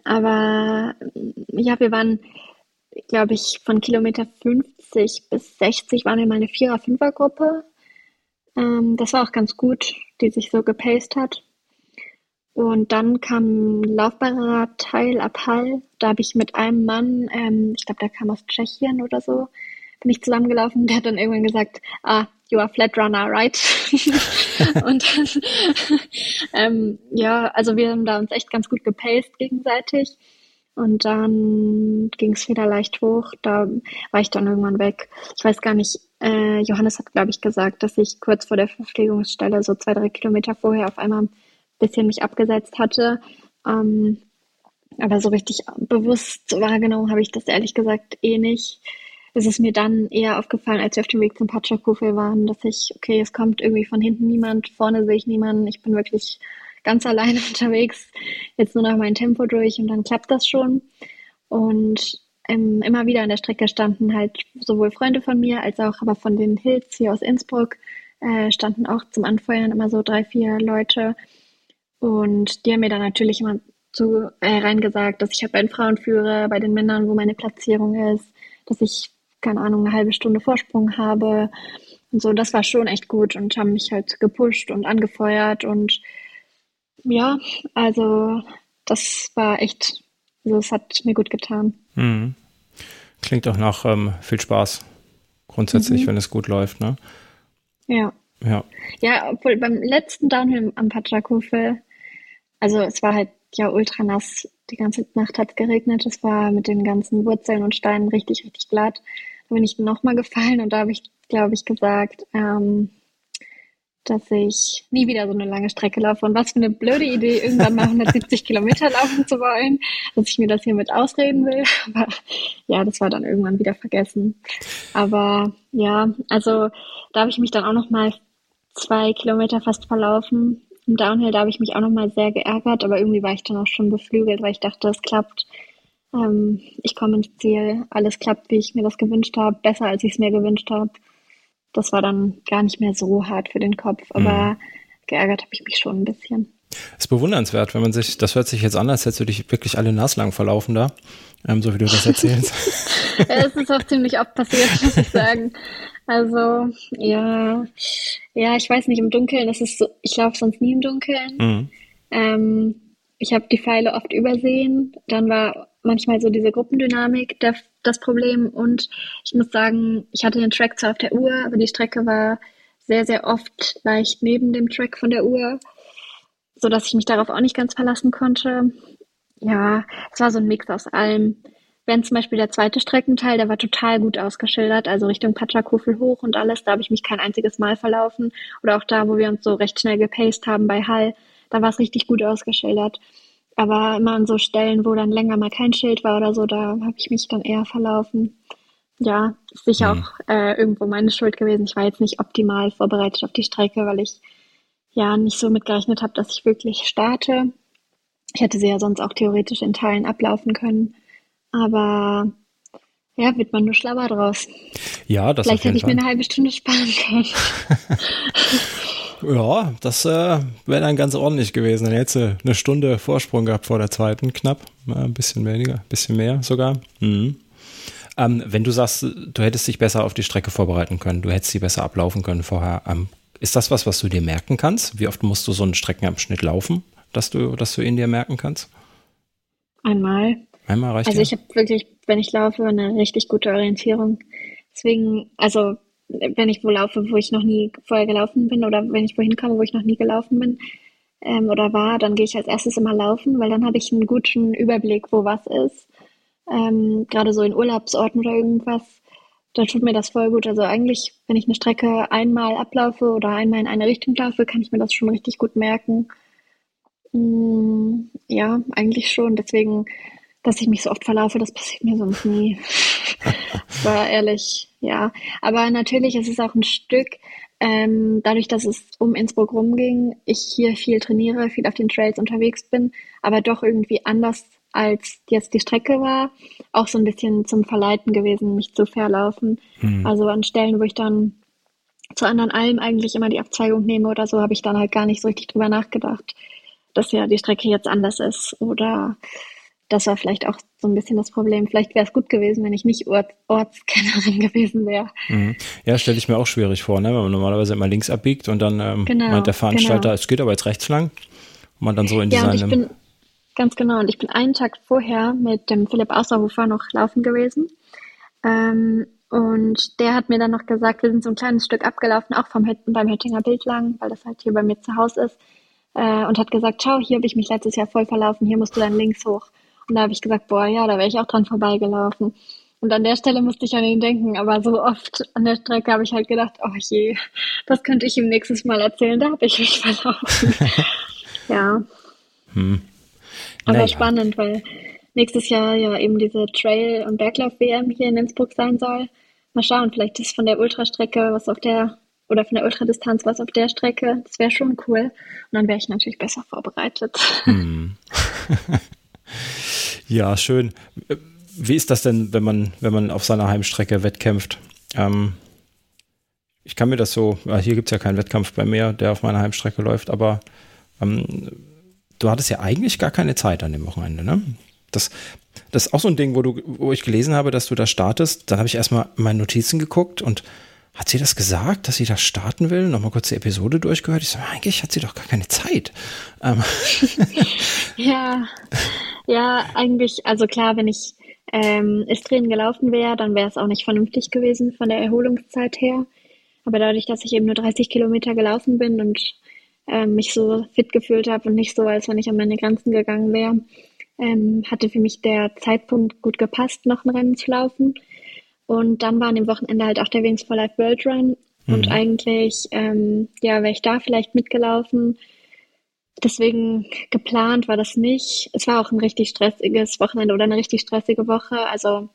aber ja, wir waren, glaube ich, von Kilometer 50 bis 60 waren wir mal eine Vierer-Fünfer-Gruppe. Ähm, das war auch ganz gut, die sich so gepaced hat. Und dann kam ein laufbarer Teil ab Hall. Da habe ich mit einem Mann, ähm, ich glaube, der kam aus Tschechien oder so, bin ich zusammengelaufen. Der hat dann irgendwann gesagt, ah, you are flat runner, right? und dann, ähm, ja, also wir haben da uns echt ganz gut gepaced gegenseitig. Und dann ging es wieder leicht hoch. Da war ich dann irgendwann weg. Ich weiß gar nicht, äh, Johannes hat, glaube ich, gesagt, dass ich kurz vor der Verpflegungsstelle, so zwei, drei Kilometer vorher, auf einmal ein bisschen mich abgesetzt hatte. Ähm, aber so richtig bewusst wahrgenommen habe ich das ehrlich gesagt eh nicht ist es mir dann eher aufgefallen, als wir auf dem Weg zum Patschakufe waren, dass ich, okay, es kommt irgendwie von hinten niemand, vorne sehe ich niemanden, ich bin wirklich ganz alleine unterwegs, jetzt nur noch mein Tempo durch und dann klappt das schon. Und ähm, immer wieder an der Strecke standen halt sowohl Freunde von mir als auch aber von den Hills hier aus Innsbruck, äh, standen auch zum Anfeuern immer so drei, vier Leute. Und die haben mir dann natürlich immer zu, äh, reingesagt, dass ich halt bei den Frauen führe, bei den Männern, wo meine Platzierung ist, dass ich, keine Ahnung, eine halbe Stunde Vorsprung habe. Und so, das war schon echt gut und haben mich halt gepusht und angefeuert und ja, also das war echt, also es hat mir gut getan. Mhm. Klingt auch nach ähm, viel Spaß grundsätzlich, mhm. wenn es gut läuft, ne? Ja. Ja. Ja, obwohl beim letzten Downhill am Patschakufel, also es war halt ja ultra nass, die ganze Nacht hat es geregnet, es war mit den ganzen Wurzeln und Steinen richtig, richtig glatt. Bin ich nochmal gefallen und da habe ich, glaube ich, gesagt, ähm, dass ich nie wieder so eine lange Strecke laufe. Und was für eine blöde Idee, irgendwann mal 170 Kilometer laufen zu wollen, dass ich mir das hiermit ausreden will. Aber ja, das war dann irgendwann wieder vergessen. Aber ja, also da habe ich mich dann auch noch mal zwei Kilometer fast verlaufen. Im Downhill, da habe ich mich auch noch mal sehr geärgert, aber irgendwie war ich dann auch schon beflügelt, weil ich dachte, es klappt. Ähm, ich komme ins Ziel, alles klappt, wie ich mir das gewünscht habe, besser als ich es mir gewünscht habe das war dann gar nicht mehr so hart für den Kopf, aber mhm. geärgert habe ich mich schon ein bisschen. Ist bewundernswert, wenn man sich, das hört sich jetzt an, als hättest du dich wirklich alle naslang verlaufen da, ähm, so wie du das erzählst. es ist auch ziemlich oft passiert, muss ich sagen. Also, ja, ja, ich weiß nicht, im Dunkeln, das ist so, ich laufe sonst nie im Dunkeln. Mhm. Ähm, ich habe die Pfeile oft übersehen. Dann war manchmal so diese Gruppendynamik der, das Problem. Und ich muss sagen, ich hatte den Track zwar auf der Uhr, aber die Strecke war sehr, sehr oft leicht neben dem Track von der Uhr, sodass ich mich darauf auch nicht ganz verlassen konnte. Ja, es war so ein Mix aus allem. Wenn zum Beispiel der zweite Streckenteil, der war total gut ausgeschildert, also Richtung Patschakufel hoch und alles, da habe ich mich kein einziges Mal verlaufen. Oder auch da, wo wir uns so recht schnell gepaced haben bei Hall, da war es richtig gut ausgeschildert. Aber immer an so Stellen, wo dann länger mal kein Schild war oder so, da habe ich mich dann eher verlaufen. Ja, ist sicher mhm. auch äh, irgendwo meine Schuld gewesen. Ich war jetzt nicht optimal vorbereitet auf die Strecke, weil ich ja nicht so mitgerechnet habe, dass ich wirklich starte. Ich hätte sie ja sonst auch theoretisch in Teilen ablaufen können. Aber ja, wird man nur schlauer draus. Ja, das Vielleicht hätte ich Fall. mir eine halbe Stunde sparen können. Ja, das äh, wäre dann ganz ordentlich gewesen. Dann hättest du eine Stunde Vorsprung gehabt vor der zweiten, knapp. Ein bisschen weniger, ein bisschen mehr sogar. Mhm. Ähm, wenn du sagst, du hättest dich besser auf die Strecke vorbereiten können, du hättest sie besser ablaufen können vorher, ähm, ist das was, was du dir merken kannst? Wie oft musst du so einen Streckenabschnitt laufen, dass du, dass du ihn dir merken kannst? Einmal. Einmal reicht Also ja? ich habe wirklich, wenn ich laufe, eine richtig gute Orientierung. Deswegen, also wenn ich wo laufe, wo ich noch nie vorher gelaufen bin oder wenn ich wohin komme, wo ich noch nie gelaufen bin ähm, oder war, dann gehe ich als erstes immer laufen, weil dann habe ich einen guten Überblick, wo was ist. Ähm, Gerade so in Urlaubsorten oder irgendwas, da tut mir das voll gut. Also eigentlich, wenn ich eine Strecke einmal ablaufe oder einmal in eine Richtung laufe, kann ich mir das schon richtig gut merken. Mm, ja, eigentlich schon. Deswegen, dass ich mich so oft verlaufe, das passiert mir sonst nie. war ehrlich, ja. Aber natürlich ist es auch ein Stück, ähm, dadurch, dass es um Innsbruck rumging, ich hier viel trainiere, viel auf den Trails unterwegs bin, aber doch irgendwie anders als jetzt die Strecke war, auch so ein bisschen zum Verleiten gewesen, mich zu verlaufen. Mhm. Also an Stellen, wo ich dann zu anderen Almen eigentlich immer die Abzweigung nehme oder so, habe ich dann halt gar nicht so richtig drüber nachgedacht, dass ja die Strecke jetzt anders ist oder das war vielleicht auch so ein bisschen das Problem. Vielleicht wäre es gut gewesen, wenn ich nicht Ort, Ortskennerin gewesen wäre. Mhm. Ja, stelle ich mir auch schwierig vor, ne? wenn man normalerweise immer links abbiegt und dann ähm, genau, meint der Veranstalter, genau. es geht aber jetzt rechts lang. Und man dann so in ja, seinem... bin, ganz genau, und ich bin einen Tag vorher mit dem Philipp Außerhofer noch laufen gewesen. Ähm, und der hat mir dann noch gesagt, wir sind so ein kleines Stück abgelaufen, auch vom beim Höttinger Bild lang, weil das halt hier bei mir zu Hause ist. Äh, und hat gesagt, schau, hier habe ich mich letztes Jahr voll verlaufen, hier musst du dann links hoch. Und da habe ich gesagt, boah, ja, da wäre ich auch dran vorbeigelaufen. Und an der Stelle musste ich an ihn denken, aber so oft an der Strecke habe ich halt gedacht, oh je, das könnte ich ihm nächstes Mal erzählen, da habe ich mich verlaufen. ja. Hm. Aber naja. spannend, weil nächstes Jahr ja eben diese Trail- und Berglauf-WM hier in Innsbruck sein soll. Mal schauen, vielleicht ist von der Ultrastrecke was auf der, oder von der Ultradistanz was auf der Strecke. Das wäre schon cool. Und dann wäre ich natürlich besser vorbereitet. Hm. Ja, schön. Wie ist das denn, wenn man, wenn man auf seiner Heimstrecke wettkämpft? Ähm, ich kann mir das so, hier gibt es ja keinen Wettkampf bei mir, der auf meiner Heimstrecke läuft, aber ähm, du hattest ja eigentlich gar keine Zeit an dem Wochenende, ne? Das, das ist auch so ein Ding, wo du, wo ich gelesen habe, dass du da startest. Dann habe ich erstmal meine Notizen geguckt und hat sie das gesagt, dass sie da starten will? Nochmal kurz die Episode durchgehört. Ich so, eigentlich hat sie doch gar keine Zeit. Ähm. ja, ja, eigentlich, also klar, wenn ich ähm, Istrien gelaufen wäre, dann wäre es auch nicht vernünftig gewesen von der Erholungszeit her. Aber dadurch, dass ich eben nur 30 Kilometer gelaufen bin und ähm, mich so fit gefühlt habe und nicht so, als wenn ich an meine Grenzen gegangen wäre, ähm, hatte für mich der Zeitpunkt gut gepasst, noch ein Rennen zu laufen. Und dann war an dem Wochenende halt auch der Wings for Life World Run. Mhm. Und eigentlich, ähm, ja, wäre ich da vielleicht mitgelaufen. Deswegen geplant war das nicht. Es war auch ein richtig stressiges Wochenende oder eine richtig stressige Woche. Also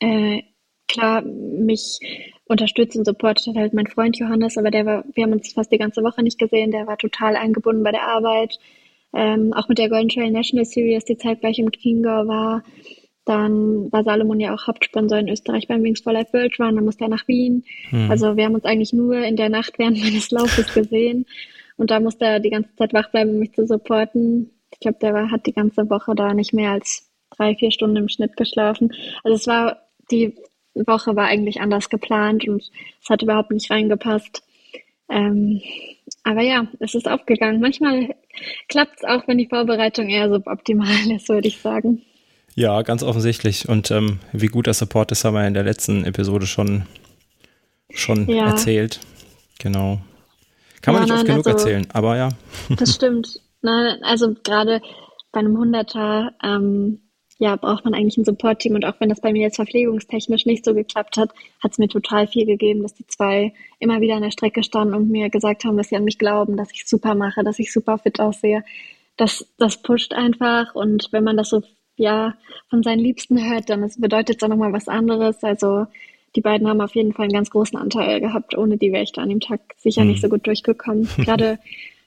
äh, klar, mich unterstützt und supportet halt mein Freund Johannes, aber der war, wir haben uns fast die ganze Woche nicht gesehen. Der war total eingebunden bei der Arbeit. Ähm, auch mit der Golden Trail National Series, die zeitgleich im Chiemgau war. Dann war Salomon ja auch Hauptsponsor in Österreich beim Wings for Life World Run. Dann musste er nach Wien. Mhm. Also wir haben uns eigentlich nur in der Nacht während meines Laufes gesehen. Und da musste er die ganze Zeit wach bleiben, um mich zu supporten. Ich glaube, der war, hat die ganze Woche da nicht mehr als drei, vier Stunden im Schnitt geschlafen. Also es war, die Woche war eigentlich anders geplant und es hat überhaupt nicht reingepasst. Ähm, aber ja, es ist aufgegangen. Manchmal klappt es auch, wenn die Vorbereitung eher suboptimal ist, würde ich sagen. Ja, ganz offensichtlich. Und ähm, wie gut der Support ist, haben wir in der letzten Episode schon, schon ja. erzählt. Genau. Kann ja, man nicht nein, oft genug also, erzählen, aber ja. Das stimmt. Nein, also gerade bei einem Hunderter ähm, ja, braucht man eigentlich ein Support-Team. Und auch wenn das bei mir jetzt verpflegungstechnisch nicht so geklappt hat, hat es mir total viel gegeben, dass die zwei immer wieder an der Strecke standen und mir gesagt haben, dass sie an mich glauben, dass ich super mache, dass ich super fit aussehe. Das, das pusht einfach. Und wenn man das so ja, von seinen Liebsten hört, dann bedeutet es auch nochmal was anderes. Also die beiden haben auf jeden Fall einen ganz großen Anteil gehabt. Ohne die wäre ich da an dem Tag sicher mhm. nicht so gut durchgekommen. Gerade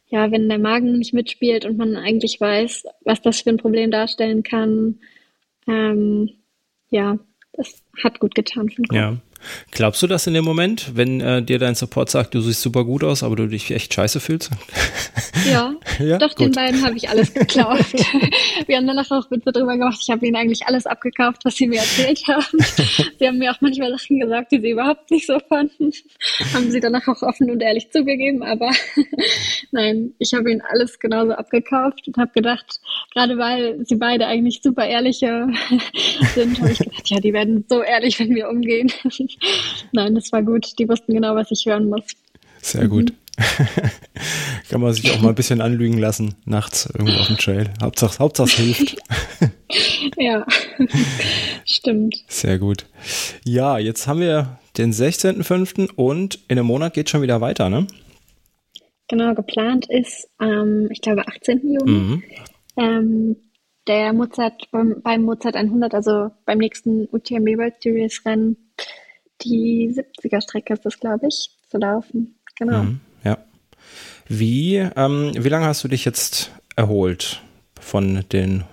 ja, wenn der Magen nicht mitspielt und man eigentlich weiß, was das für ein Problem darstellen kann. Ähm, ja, das hat gut getan. Ja. Glaubst du das in dem Moment, wenn äh, dir dein Support sagt, du siehst super gut aus, aber du dich echt scheiße fühlst? Ja, ja? doch, gut. den beiden habe ich alles geklaut. Wir haben danach auch Witze drüber gemacht. Ich habe ihnen eigentlich alles abgekauft, was sie mir erzählt haben. sie haben mir auch manchmal Sachen gesagt, die sie überhaupt nicht so fanden. haben sie danach auch offen und ehrlich zugegeben, aber nein, ich habe ihnen alles genauso abgekauft und habe gedacht, gerade weil sie beide eigentlich super ehrliche sind, habe ich gedacht, ja, die werden so ehrlich, wenn wir umgehen. Nein, das war gut. Die wussten genau, was ich hören muss. Sehr mhm. gut. Kann man sich auch mal ein bisschen anlügen lassen, nachts irgendwo auf dem Trail. Hauptsache, Hauptsache es hilft. ja, stimmt. Sehr gut. Ja, jetzt haben wir den 16.05. und in einem Monat geht schon wieder weiter, ne? Genau, geplant ist, ähm, ich glaube, 18. Juni. Mhm. Ähm, der Mozart, beim, beim Mozart 100, also beim nächsten UTMB World Series Rennen, die 70er Strecke ist das, glaube ich, zu laufen. Genau. Mhm, ja. Wie, ähm, wie lange hast du dich jetzt erholt von, den,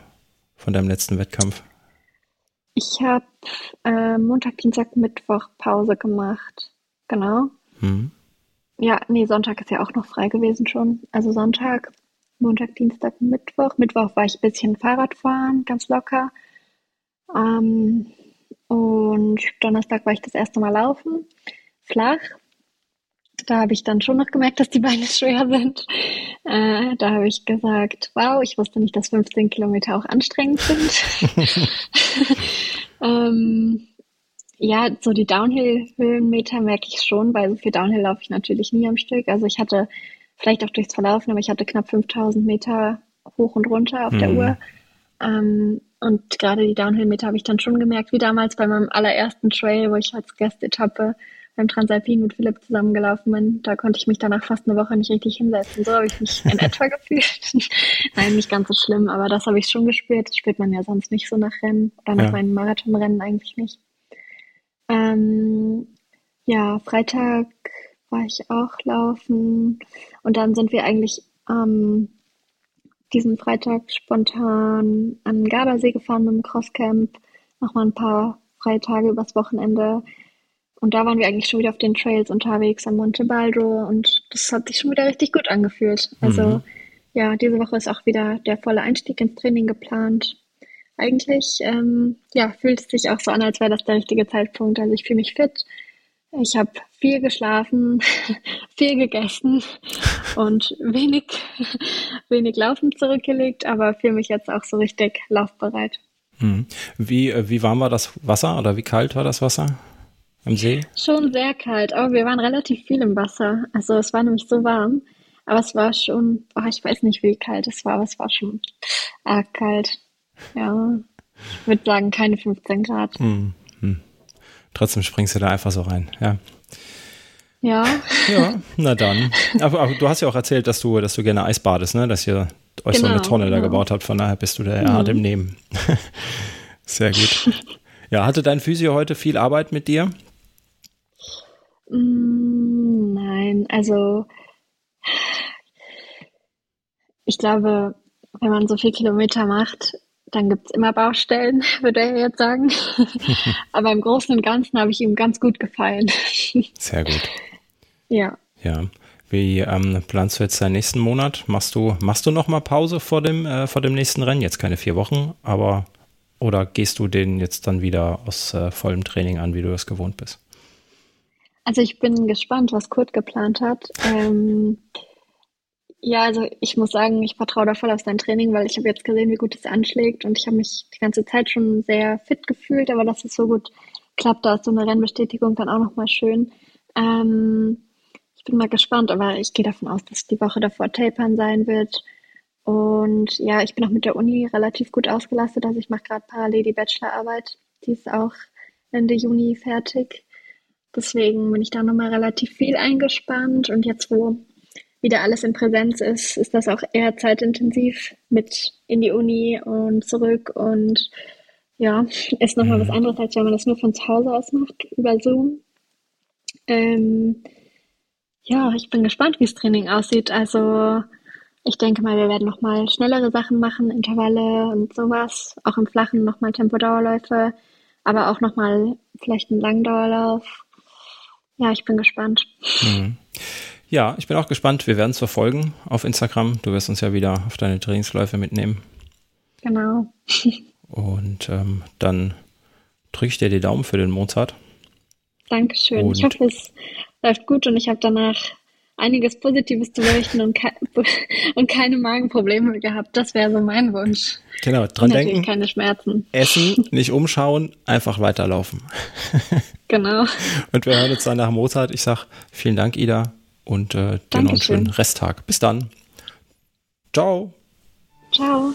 von deinem letzten Wettkampf? Ich habe äh, Montag, Dienstag, Mittwoch Pause gemacht. Genau. Mhm. Ja, nee, Sonntag ist ja auch noch frei gewesen schon. Also Sonntag, Montag, Dienstag, Mittwoch. Mittwoch war ich ein bisschen Fahrrad fahren, ganz locker. Ähm, und Donnerstag war ich das erste Mal laufen, flach. Da habe ich dann schon noch gemerkt, dass die Beine schwer sind. Äh, da habe ich gesagt, wow, ich wusste nicht, dass 15 Kilometer auch anstrengend sind. ähm, ja, so die Downhill-Höhenmeter merke ich schon, weil so viel Downhill laufe ich natürlich nie am Stück. Also ich hatte vielleicht auch durchs Verlaufen, aber ich hatte knapp 5000 Meter hoch und runter auf mhm. der Uhr. Ähm, und gerade die Downhill-Meter habe ich dann schon gemerkt, wie damals bei meinem allerersten Trail, wo ich als Gastetappe beim Transalpin mit Philipp zusammengelaufen bin. Da konnte ich mich danach fast eine Woche nicht richtig hinsetzen. So habe ich mich in etwa gefühlt. Nein, nicht ganz so schlimm, aber das habe ich schon gespürt. Das spürt man ja sonst nicht so nach Rennen oder nach ja. meinen Marathonrennen eigentlich nicht. Ähm, ja, Freitag war ich auch laufen und dann sind wir eigentlich ähm, diesen Freitag spontan an den Gardasee gefahren mit dem Crosscamp. Nochmal ein paar Freitage übers Wochenende. Und da waren wir eigentlich schon wieder auf den Trails unterwegs am Monte Baldo und das hat sich schon wieder richtig gut angefühlt. Also mhm. ja, diese Woche ist auch wieder der volle Einstieg ins Training geplant. Eigentlich ähm, ja, fühlt es sich auch so an, als wäre das der richtige Zeitpunkt. Also ich fühle mich fit. Ich habe viel geschlafen, viel gegessen und wenig, wenig Laufen zurückgelegt, aber fühle mich jetzt auch so richtig laufbereit. Mhm. Wie, äh, wie warm war das Wasser oder wie kalt war das Wasser im See? Schon sehr kalt, aber wir waren relativ viel im Wasser. Also es war nämlich so warm, aber es war schon, oh, ich weiß nicht, wie kalt es war, aber es war schon arg kalt. Ja, ich würde sagen, keine 15 Grad. Mhm. Trotzdem springst du da einfach so rein, ja. Ja. Ja, na dann. Aber, aber, du hast ja auch erzählt, dass du, dass du gerne Eis badest, ne? Dass ihr euch genau, so eine genau, Tonne genau. da gebaut habt. Von daher bist du ja hart im Nehmen. Sehr gut. Ja, hatte dein Physio heute viel Arbeit mit dir? Mm, nein, also ich glaube, wenn man so viel Kilometer macht, dann gibt es immer Baustellen, würde er jetzt sagen. Aber im Großen und Ganzen habe ich ihm ganz gut gefallen. Sehr gut. Ja. Ja. Wie ähm, planst du jetzt deinen nächsten Monat? Machst du, machst du noch mal Pause vor dem, äh, vor dem nächsten Rennen? Jetzt keine vier Wochen, aber oder gehst du den jetzt dann wieder aus äh, vollem Training an, wie du das gewohnt bist? Also ich bin gespannt, was Kurt geplant hat. Ähm, ja, also ich muss sagen, ich vertraue da voll auf sein Training, weil ich habe jetzt gesehen, wie gut es anschlägt und ich habe mich die ganze Zeit schon sehr fit gefühlt, aber dass es so gut klappt, da ist so eine Rennbestätigung dann auch nochmal schön. Ähm, bin mal gespannt, aber ich gehe davon aus, dass die Woche davor Tapern sein wird. Und ja, ich bin auch mit der Uni relativ gut ausgelastet. Also ich mache gerade parallel die Bachelorarbeit. Die ist auch Ende Juni fertig. Deswegen bin ich da nochmal relativ viel eingespannt. Und jetzt, wo wieder alles in Präsenz ist, ist das auch eher zeitintensiv mit in die Uni und zurück und ja, ist nochmal was mhm. anderes, als wenn man das nur von zu Hause aus macht, über Zoom. Ähm, ja, ich bin gespannt, wie das Training aussieht. Also ich denke mal, wir werden nochmal schnellere Sachen machen, Intervalle und sowas, auch im Flachen nochmal Tempodauerläufe, aber auch nochmal vielleicht einen Langdauerlauf. Ja, ich bin gespannt. Mhm. Ja, ich bin auch gespannt. Wir werden es verfolgen auf Instagram. Du wirst uns ja wieder auf deine Trainingsläufe mitnehmen. Genau. Und ähm, dann drücke ich dir die Daumen für den Mozart. Dankeschön. Und ich hoffe, es läuft gut und ich habe danach einiges Positives zu berichten und, ke und keine Magenprobleme gehabt. Das wäre so mein Wunsch. Genau, dran denken. keine Schmerzen. Essen, nicht umschauen, einfach weiterlaufen. Genau. Und wir hören uns dann nach Mozart. Ich sage vielen Dank, Ida und äh, dir noch einen schönen Resttag. Bis dann. Ciao. Ciao.